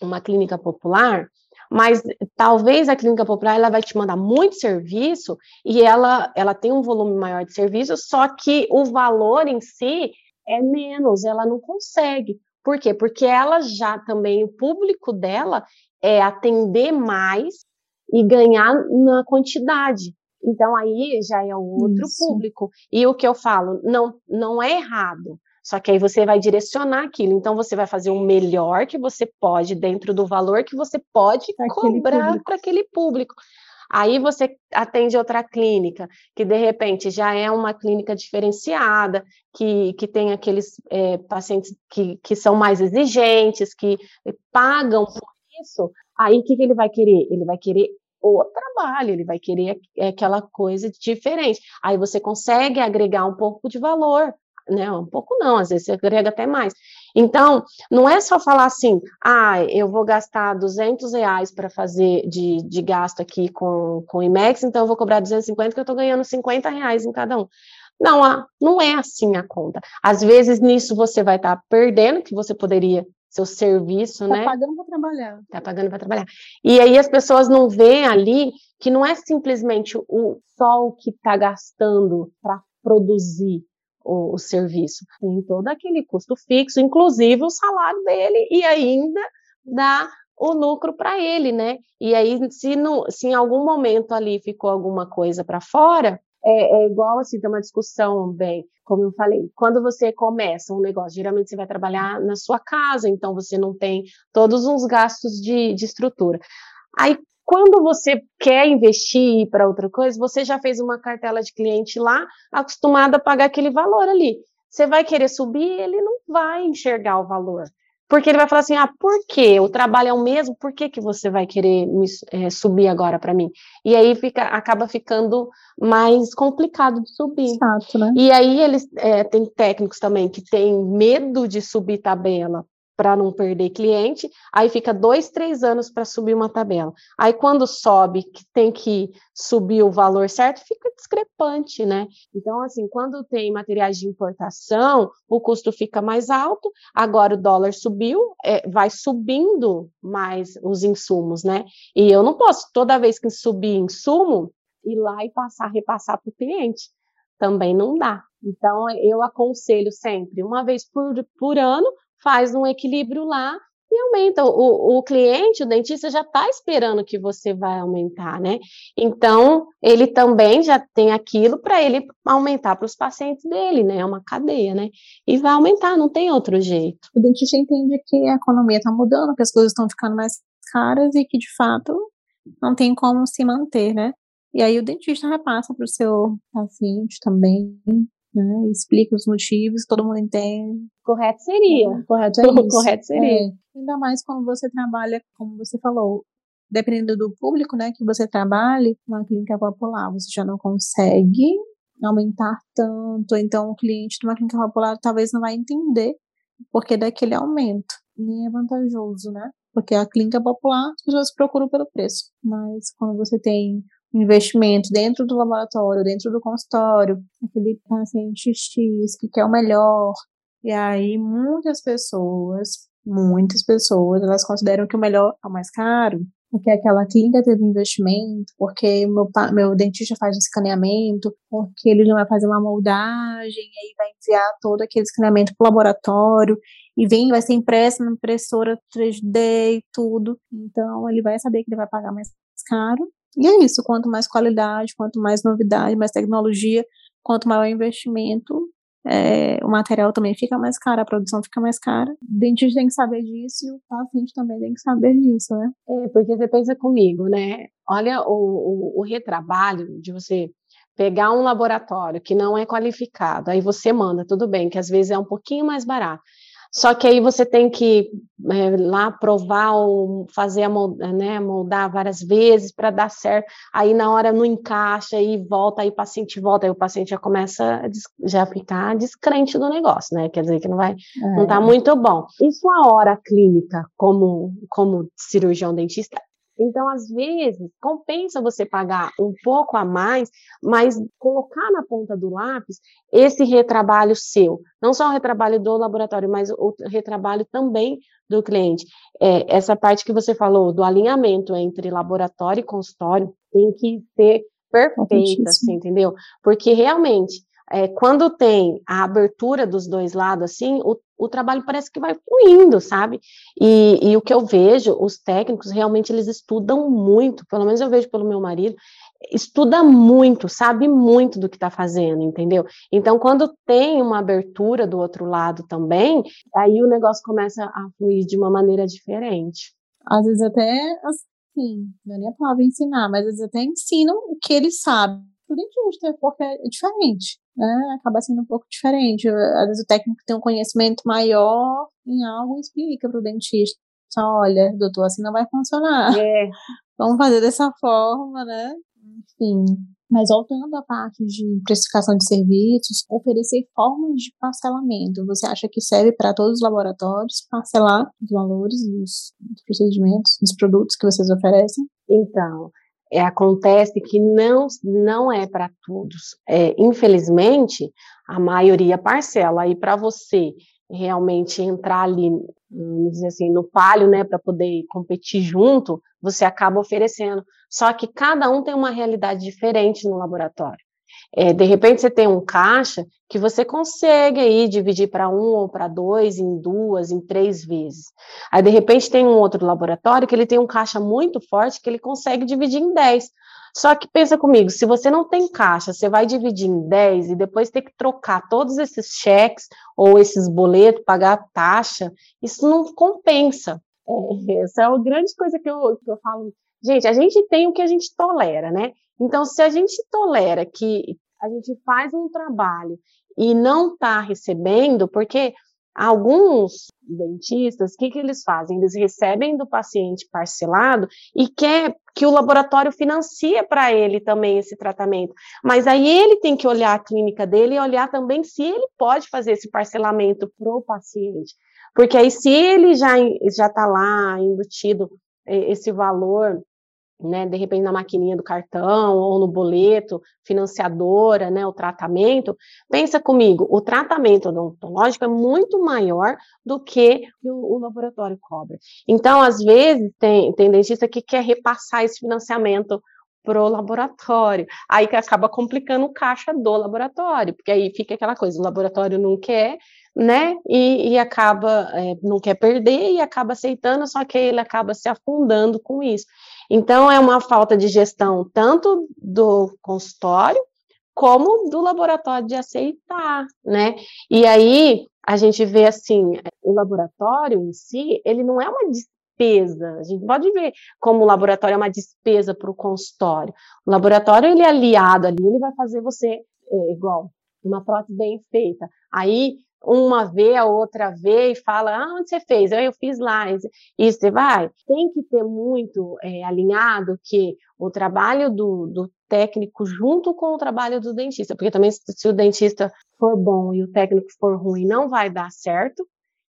uma clínica popular mas talvez a clínica popular ela vai te mandar muito serviço e ela, ela tem um volume maior de serviço, só que o valor em si é menos, ela não consegue. Por quê? Porque ela já também, o público dela é atender mais e ganhar na quantidade. Então aí já é outro Isso. público. E o que eu falo, não, não é errado. Só que aí você vai direcionar aquilo. Então você vai fazer o melhor que você pode dentro do valor que você pode pra cobrar para aquele público. Aí você atende outra clínica, que de repente já é uma clínica diferenciada, que, que tem aqueles é, pacientes que, que são mais exigentes, que pagam por isso. Aí o que, que ele vai querer? Ele vai querer o trabalho, ele vai querer aquela coisa diferente. Aí você consegue agregar um pouco de valor né? Um pouco não, às vezes você agrega até mais. Então, não é só falar assim, ah, eu vou gastar 200 reais para fazer de, de gasto aqui com, com o IMEX, então eu vou cobrar 250, que eu estou ganhando 50 reais em cada um. Não, não é assim a conta. Às vezes nisso você vai estar tá perdendo, que você poderia seu serviço, tá né? Tá pagando para trabalhar. Tá pagando para trabalhar. E aí as pessoas não veem ali que não é simplesmente o sol que está gastando para produzir, o, o serviço. Tem todo aquele custo fixo, inclusive o salário dele, e ainda dá o lucro para ele, né? E aí, se, no, se em algum momento ali ficou alguma coisa para fora, é, é, igual assim, tem uma discussão bem, como eu falei, quando você começa um negócio, geralmente você vai trabalhar na sua casa, então você não tem todos os gastos de, de estrutura. Aí, quando você quer investir para outra coisa, você já fez uma cartela de cliente lá, acostumado a pagar aquele valor ali. Você vai querer subir, ele não vai enxergar o valor. Porque ele vai falar assim: ah, por quê? O trabalho é o mesmo, por que, que você vai querer me, é, subir agora para mim? E aí fica, acaba ficando mais complicado de subir. Exato, né? E aí eles é, tem técnicos também que têm medo de subir tabela para não perder cliente, aí fica dois, três anos para subir uma tabela. Aí quando sobe, que tem que subir o valor certo, fica discrepante, né? Então, assim, quando tem materiais de importação, o custo fica mais alto, agora o dólar subiu, é, vai subindo mais os insumos, né? E eu não posso, toda vez que subir insumo, ir lá e passar, repassar para o cliente. Também não dá. Então, eu aconselho sempre, uma vez por, por ano, faz um equilíbrio lá e aumenta. O, o cliente, o dentista, já está esperando que você vai aumentar, né? Então, ele também já tem aquilo para ele aumentar para os pacientes dele, né? É uma cadeia, né? E vai aumentar, não tem outro jeito. O dentista entende que a economia está mudando, que as coisas estão ficando mais caras e que, de fato, não tem como se manter, né? E aí o dentista repassa para o seu paciente também né? Explica os motivos, todo mundo entende. Correto seria. É, correto é <laughs> isso. Correto seria. É. Ainda mais quando você trabalha, como você falou, dependendo do público, né, que você trabalhe, uma clínica popular, você já não consegue aumentar tanto, então o cliente de uma clínica popular talvez não vai entender porque daquele aumento. Nem é vantajoso, né? Porque a clínica popular, as pessoas procuram pelo preço. Mas quando você tem investimento dentro do laboratório, dentro do consultório, aquele paciente X que quer o melhor. E aí muitas pessoas, muitas pessoas, elas consideram que o melhor é o mais caro. porque aquela clínica teve investimento, porque meu, meu dentista faz um escaneamento, porque ele não vai fazer uma moldagem, e aí vai enviar todo aquele escaneamento para o laboratório, e vem, vai ser impresso na impressora 3D e tudo. Então, ele vai saber que ele vai pagar mais caro. E é isso, quanto mais qualidade, quanto mais novidade, mais tecnologia, quanto maior investimento, é, o material também fica mais caro, a produção fica mais cara. O dentista tem que saber disso e o paciente também tem que saber disso, né? É, porque você pensa comigo, né? Olha o, o, o retrabalho de você pegar um laboratório que não é qualificado, aí você manda, tudo bem, que às vezes é um pouquinho mais barato. Só que aí você tem que é, lá provar ou fazer a moldar, né, moldar várias vezes para dar certo. Aí na hora não encaixa e volta, aí o paciente volta, aí o paciente já começa a já ficar descrente do negócio, né? Quer dizer que não vai, é. não tá muito bom. E sua hora clínica como como cirurgião dentista então, às vezes, compensa você pagar um pouco a mais, mas colocar na ponta do lápis esse retrabalho seu. Não só o retrabalho do laboratório, mas o retrabalho também do cliente. É, essa parte que você falou do alinhamento entre laboratório e consultório tem que ser perfeita, assim, entendeu? Porque realmente é, quando tem a abertura dos dois lados, assim, o, o trabalho parece que vai fluindo, sabe? E, e, o que eu vejo, os técnicos realmente eles estudam muito, pelo menos eu vejo pelo meu marido, estuda muito, sabe muito do que está fazendo, entendeu? Então, quando tem uma abertura do outro lado também, aí o negócio começa a fluir de uma maneira diferente. Às vezes até, assim, não é nem a palavra ensinar, mas às vezes até ensinam o que eles sabem pro dentista, porque é diferente né, acaba sendo um pouco diferente. Às vezes o técnico tem um conhecimento maior em algo e explica para o dentista. Olha, doutor, assim não vai funcionar. É. <laughs> Vamos fazer dessa forma, né? Enfim. Mas voltando à parte de precificação de serviços, oferecer formas de parcelamento. Você acha que serve para todos os laboratórios parcelar os valores dos, dos procedimentos, dos produtos que vocês oferecem? Então, é, acontece que não, não é para todos. É, infelizmente, a maioria parcela. E para você realmente entrar ali, vamos dizer assim, no palio, né, para poder competir junto, você acaba oferecendo. Só que cada um tem uma realidade diferente no laboratório. É, de repente você tem um caixa que você consegue aí dividir para um ou para dois, em duas, em três vezes. Aí de repente tem um outro laboratório que ele tem um caixa muito forte que ele consegue dividir em dez. Só que pensa comigo, se você não tem caixa, você vai dividir em 10 e depois ter que trocar todos esses cheques ou esses boletos, pagar taxa, isso não compensa. É, essa é a grande coisa que eu, que eu falo. Gente, a gente tem o que a gente tolera, né? Então, se a gente tolera que a gente faz um trabalho e não está recebendo, porque alguns dentistas, o que, que eles fazem? Eles recebem do paciente parcelado e quer que o laboratório financie para ele também esse tratamento. Mas aí ele tem que olhar a clínica dele e olhar também se ele pode fazer esse parcelamento para o paciente. Porque aí, se ele já está lá embutido eh, esse valor né, de repente na maquininha do cartão ou no boleto, financiadora, né, o tratamento, pensa comigo, o tratamento odontológico é muito maior do que o, o laboratório cobra. Então, às vezes, tem, tem dentista que quer repassar esse financiamento pro laboratório, aí que acaba complicando o caixa do laboratório, porque aí fica aquela coisa, o laboratório não quer, né, e, e acaba, é, não quer perder e acaba aceitando, só que ele acaba se afundando com isso. Então, é uma falta de gestão tanto do consultório como do laboratório de aceitar, né? E aí a gente vê assim, o laboratório em si, ele não é uma despesa. A gente pode ver como o laboratório é uma despesa para o consultório. O laboratório ele é aliado ali, ele vai fazer você é, igual uma prótese bem feita. Aí uma vê, a outra vê e fala, ah, onde você fez? Eu, eu fiz lá. E você vai. Tem que ter muito é, alinhado que o trabalho do, do técnico junto com o trabalho do dentista, porque também se, se o dentista for bom e o técnico for ruim, não vai dar certo,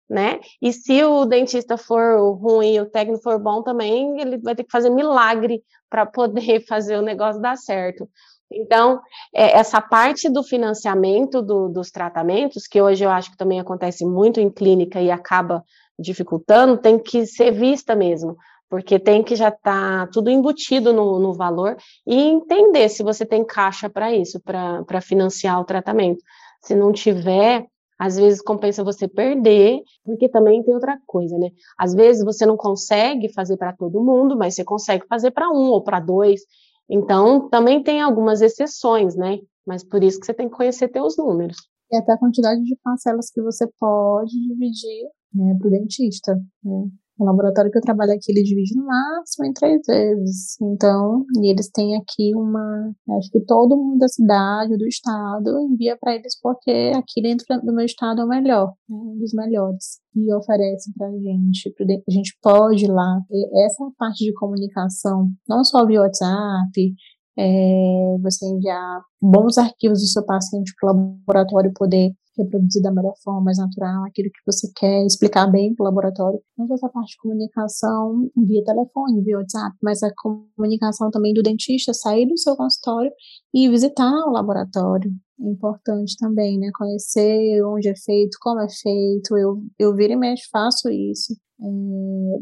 né? E se o dentista for ruim e o técnico for bom também, ele vai ter que fazer milagre para <laughs> poder fazer o negócio dar certo. Então, é, essa parte do financiamento do, dos tratamentos, que hoje eu acho que também acontece muito em clínica e acaba dificultando, tem que ser vista mesmo, porque tem que já estar tá tudo embutido no, no, valor e entender se você tem caixa para isso, para financiar o tratamento. Se não tiver, às vezes compensa você perder, porque também tem outra coisa, né? Às vezes você não consegue fazer para todo mundo, mas você consegue fazer para um ou para dois. Então, também tem algumas exceções, né? Mas por isso que você tem que conhecer teus números. E até a quantidade de parcelas que você pode dividir né, para o dentista. Né? O laboratório que eu trabalho aqui, ele divide no máximo em três vezes. Então, e eles têm aqui uma. Acho que todo mundo da cidade, do estado, envia para eles porque aqui dentro do meu estado é o melhor, né, um dos melhores. E oferece para a gente. A gente pode ir lá. Essa parte de comunicação, não só via WhatsApp, é, você enviar bons arquivos do seu paciente para o laboratório poder reproduzir da melhor forma, mais natural, aquilo que você quer, explicar bem para o laboratório. Não só essa parte de comunicação via telefone, via WhatsApp, mas a comunicação também do dentista, sair do seu consultório e visitar o laboratório. É importante também, né? Conhecer onde é feito, como é feito. Eu, eu viro e mexo, faço isso. É,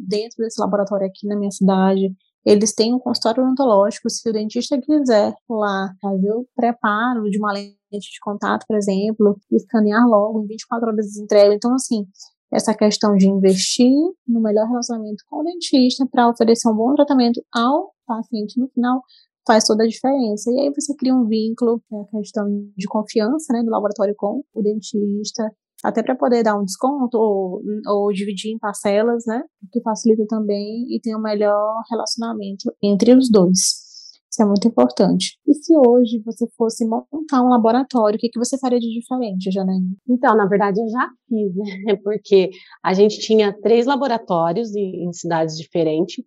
dentro desse laboratório aqui na minha cidade, eles têm um consultório odontológico. Se o dentista quiser lá fazer o preparo de uma lente de contato, por exemplo, escanear logo em 24 horas de entrega. Então, assim, essa questão de investir no melhor relacionamento com o dentista para oferecer um bom tratamento ao paciente no final faz toda a diferença. E aí você cria um vínculo, é a questão de confiança, né, do laboratório com o dentista, até para poder dar um desconto ou, ou dividir em parcelas, né? Que facilita também e tem um melhor relacionamento entre os dois. Isso é muito importante. E se hoje você fosse montar um laboratório, o que, que você faria de diferente, Janaína? Então, na verdade, eu já fiz, né? <laughs> Porque a gente tinha três laboratórios em, em cidades diferentes,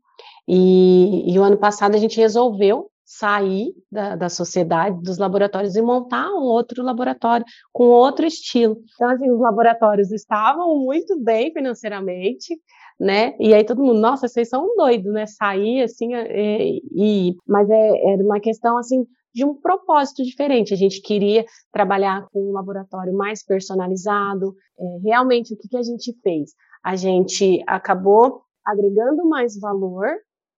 e, e o ano passado a gente resolveu sair da, da sociedade, dos laboratórios e montar um outro laboratório com outro estilo. Então, assim, os laboratórios estavam muito bem financeiramente, né? E aí todo mundo, nossa, vocês são doidos, né? Sair assim, é, e, mas é, era uma questão assim de um propósito diferente. A gente queria trabalhar com um laboratório mais personalizado. É, realmente, o que, que a gente fez? A gente acabou agregando mais valor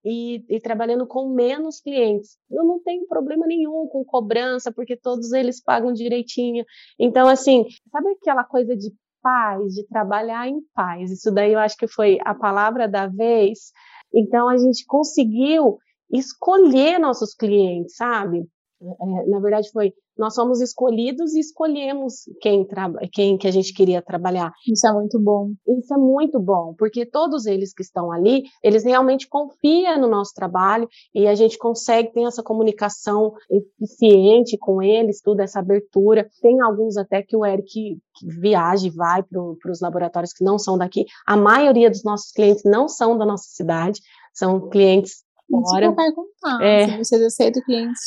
e, e, trabalhando com menos clientes. Eu não tenho problema nenhum com cobrança, porque todos eles pagam direitinho. Então, assim, sabe aquela coisa de paz, de trabalhar em paz? Isso daí eu acho que foi a palavra da vez. Então, a gente conseguiu escolher nossos clientes, sabe? É, na verdade, foi nós somos escolhidos e escolhemos quem, quem que a gente queria trabalhar. Isso é muito bom. Isso é muito bom, porque todos eles que estão ali, eles realmente confiam no nosso trabalho e a gente consegue ter essa comunicação eficiente com eles, tudo essa abertura. Tem alguns até que o Eric viaja e vai para os laboratórios que não são daqui. A maioria dos nossos clientes não são da nossa cidade, são clientes fora. Isso vai contar. É. Se vocês aceitam clientes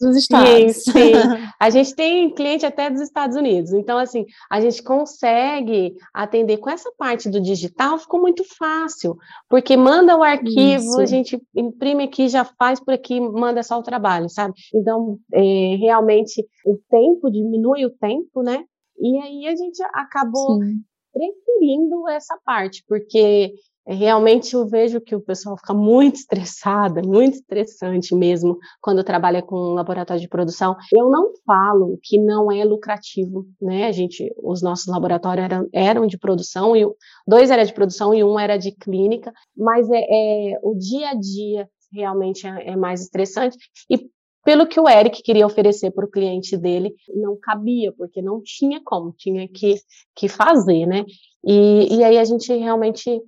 dos estados. Sim, sim. A gente tem cliente até dos Estados Unidos. Então, assim, a gente consegue atender com essa parte do digital, ficou muito fácil. Porque manda o arquivo, Isso. a gente imprime aqui, já faz por aqui, manda só o trabalho, sabe? Então, é, realmente, o tempo diminui o tempo, né? E aí a gente acabou sim. preferindo essa parte, porque realmente eu vejo que o pessoal fica muito estressada, muito estressante mesmo quando trabalha com um laboratório de produção. Eu não falo que não é lucrativo, né? A gente, os nossos laboratórios eram, eram de produção e dois era de produção e um era de clínica, mas é, é o dia a dia realmente é, é mais estressante e pelo que o Eric queria oferecer para o cliente dele, não cabia, porque não tinha como, tinha que, que fazer, né? E, e aí a gente realmente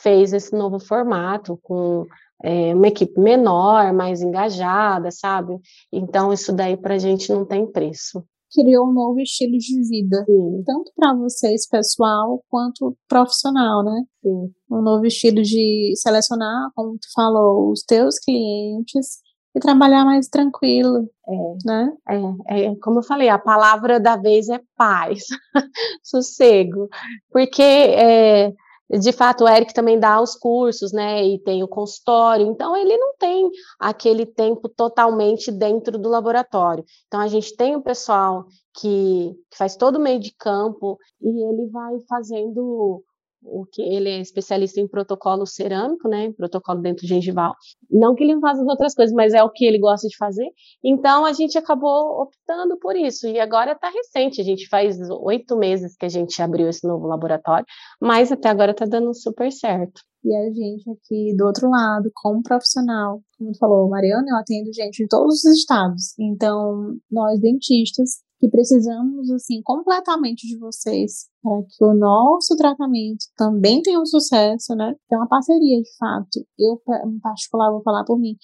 fez esse novo formato com é, uma equipe menor, mais engajada, sabe? Então, isso daí para a gente não tem preço. Criou um novo estilo de vida, Sim. tanto para vocês, pessoal, quanto profissional, né? Sim. Um novo estilo de selecionar, como tu falou, os teus clientes e trabalhar mais tranquilo, é, né? É, é, como eu falei, a palavra da vez é paz, <laughs> sossego, porque é, de fato, o Eric também dá os cursos, né, e tem o consultório, então ele não tem aquele tempo totalmente dentro do laboratório. Então a gente tem o pessoal que, que faz todo o meio de campo e ele vai fazendo o que ele é especialista em protocolo cerâmico, né, protocolo dentro gengival. Não que ele não faça as outras coisas, mas é o que ele gosta de fazer. Então a gente acabou optando por isso. E agora está recente, a gente faz oito meses que a gente abriu esse novo laboratório, mas até agora está dando super certo. E a gente aqui do outro lado, como profissional, como tu falou, Mariana, eu atendo gente de todos os estados. Então, nós dentistas que precisamos, assim, completamente de vocês para que o nosso tratamento também tenha um sucesso, né? É uma parceria, de fato. Eu, em particular, vou falar por mim,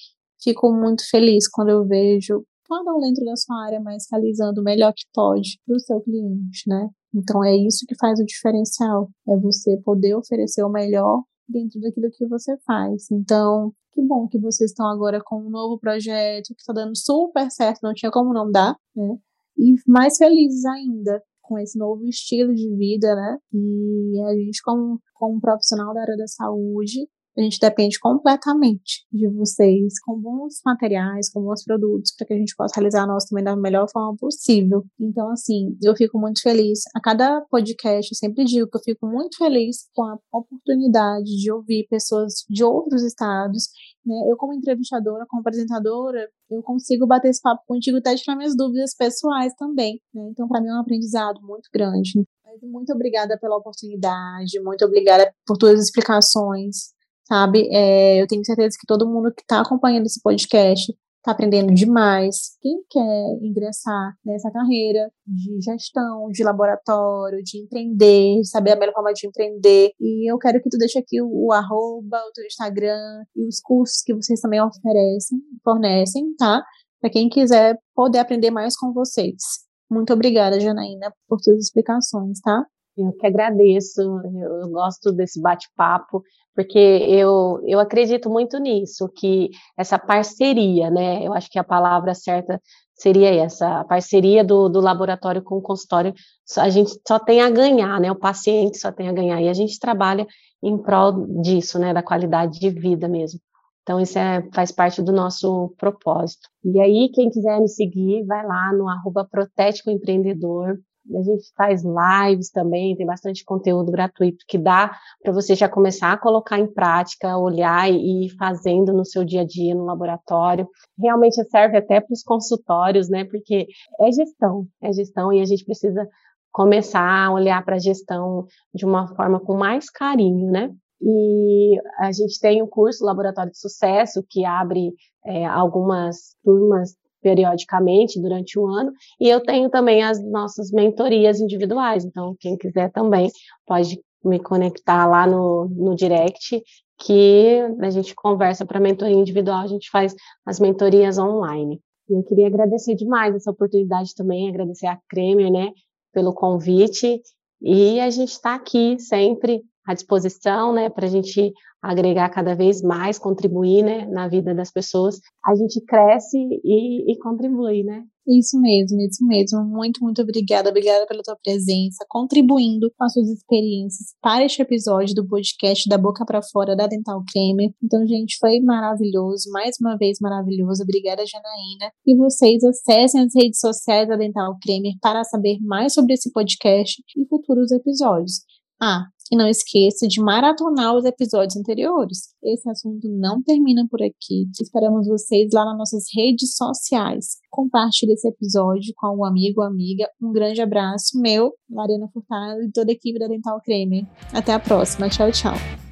fico muito feliz quando eu vejo cada um dentro da sua área, mas realizando o melhor que pode para o seu cliente, né? Então é isso que faz o diferencial, é você poder oferecer o melhor dentro daquilo que você faz. Então, que bom que vocês estão agora com um novo projeto que está dando super certo, não tinha como não dar, né? E mais felizes ainda com esse novo estilo de vida, né? E a gente, como, como profissional da área da saúde, a gente depende completamente de vocês com bons materiais, com bons produtos, para que a gente possa realizar nosso também da melhor forma possível. Então, assim, eu fico muito feliz. A cada podcast, eu sempre digo que eu fico muito feliz com a oportunidade de ouvir pessoas de outros estados. Né? Eu, como entrevistadora, como apresentadora, eu consigo bater esse papo contigo até tirar minhas dúvidas pessoais também. Né? Então, para mim, é um aprendizado muito grande. Muito obrigada pela oportunidade, muito obrigada por todas as explicações sabe? É, eu tenho certeza que todo mundo que está acompanhando esse podcast está aprendendo demais. Quem quer ingressar nessa carreira de gestão, de laboratório, de empreender, de saber a melhor forma de empreender. E eu quero que tu deixe aqui o, o arroba, o teu Instagram e os cursos que vocês também oferecem, fornecem, tá? Para quem quiser poder aprender mais com vocês. Muito obrigada, Janaína, por suas explicações, tá? Eu que agradeço, eu gosto desse bate-papo, porque eu, eu acredito muito nisso, que essa parceria, né? Eu acho que a palavra certa seria essa, a parceria do, do laboratório com o consultório, a gente só tem a ganhar, né? O paciente só tem a ganhar, e a gente trabalha em prol disso, né? Da qualidade de vida mesmo. Então, isso é, faz parte do nosso propósito. E aí, quem quiser me seguir, vai lá no arroba Protético Empreendedor, a gente faz lives também, tem bastante conteúdo gratuito que dá para você já começar a colocar em prática, olhar e ir fazendo no seu dia a dia no laboratório. Realmente serve até para os consultórios, né? Porque é gestão, é gestão e a gente precisa começar a olhar para a gestão de uma forma com mais carinho, né? E a gente tem o curso Laboratório de Sucesso, que abre é, algumas turmas periodicamente durante o ano, e eu tenho também as nossas mentorias individuais, então quem quiser também pode me conectar lá no, no direct, que a gente conversa para mentoria individual, a gente faz as mentorias online. E eu queria agradecer demais essa oportunidade também, agradecer a Cremer, né, pelo convite, e a gente está aqui sempre à disposição, né, para a gente agregar cada vez mais, contribuir, né, na vida das pessoas. A gente cresce e, e contribui, né? Isso mesmo, isso mesmo. Muito, muito obrigada. Obrigada pela tua presença, contribuindo com as suas experiências para este episódio do podcast da Boca para Fora da Dental Creme. Então, gente, foi maravilhoso. Mais uma vez, maravilhoso. Obrigada, Janaína. E vocês acessem as redes sociais da Dental Creme para saber mais sobre esse podcast e futuros episódios. Ah, e não esqueça de maratonar os episódios anteriores. Esse assunto não termina por aqui. Esperamos vocês lá nas nossas redes sociais. Compartilhe esse episódio com algum amigo ou amiga. Um grande abraço, meu, Mariana Furtado e toda a equipe da Dental Creme. Até a próxima. Tchau, tchau.